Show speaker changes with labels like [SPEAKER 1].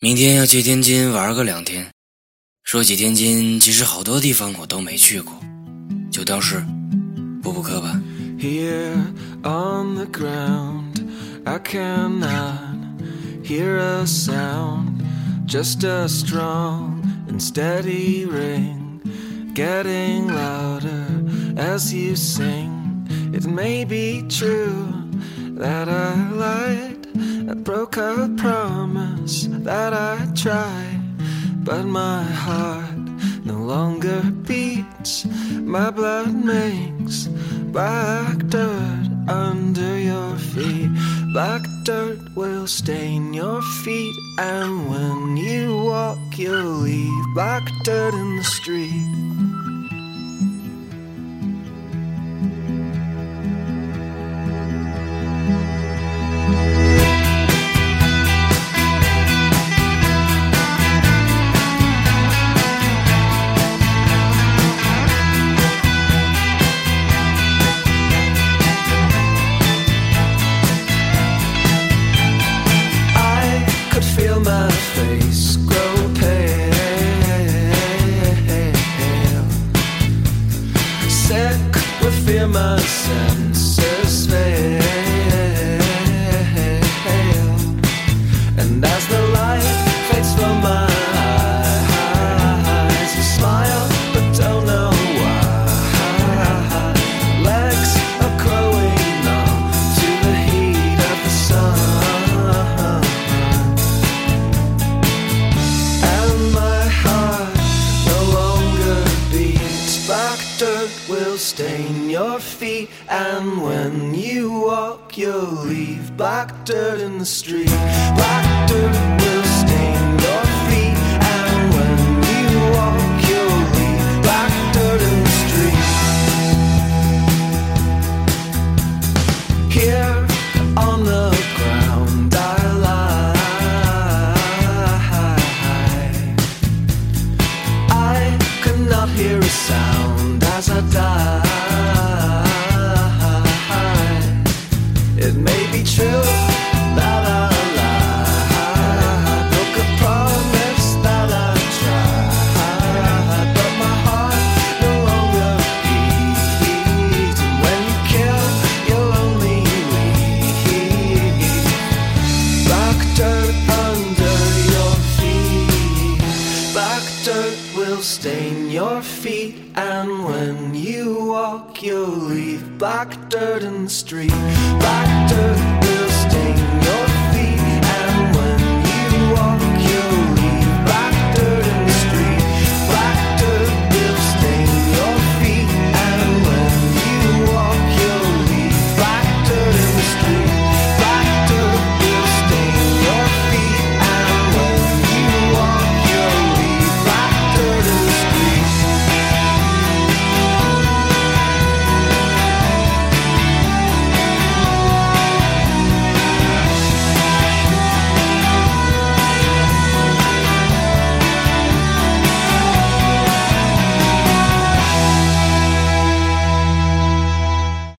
[SPEAKER 1] 明天要去天津玩个两天。说起天津，其实好多地方我都没去过，就当是补补课吧。
[SPEAKER 2] Here on the ground, I cannot hear a sound, just a strong and steady ring, getting louder as you sing. It may be true that I lied, I broke a promise that I tried, but my heart no longer beats, my blood makes black dirt under your feet. Black dirt will stain your feet, and when you walk, you'll leave black dirt in the street. With fear, my senses fail, and as the light fades from my dirt will stain your feet, and when you walk, you'll leave black dirt in the street. Black dirt will stain your feet, and when you walk, you'll leave black dirt in the street. Here on the ground I lie. I could not hear a sound as I die. It may be true that I lie. Broke a promise that I tried, but my heart no longer beats. And when you kill, you'll only leave black dirt under your feet. Black dirt will stain your feet, and when you walk, you'll leave black dirt in the street. Black dirt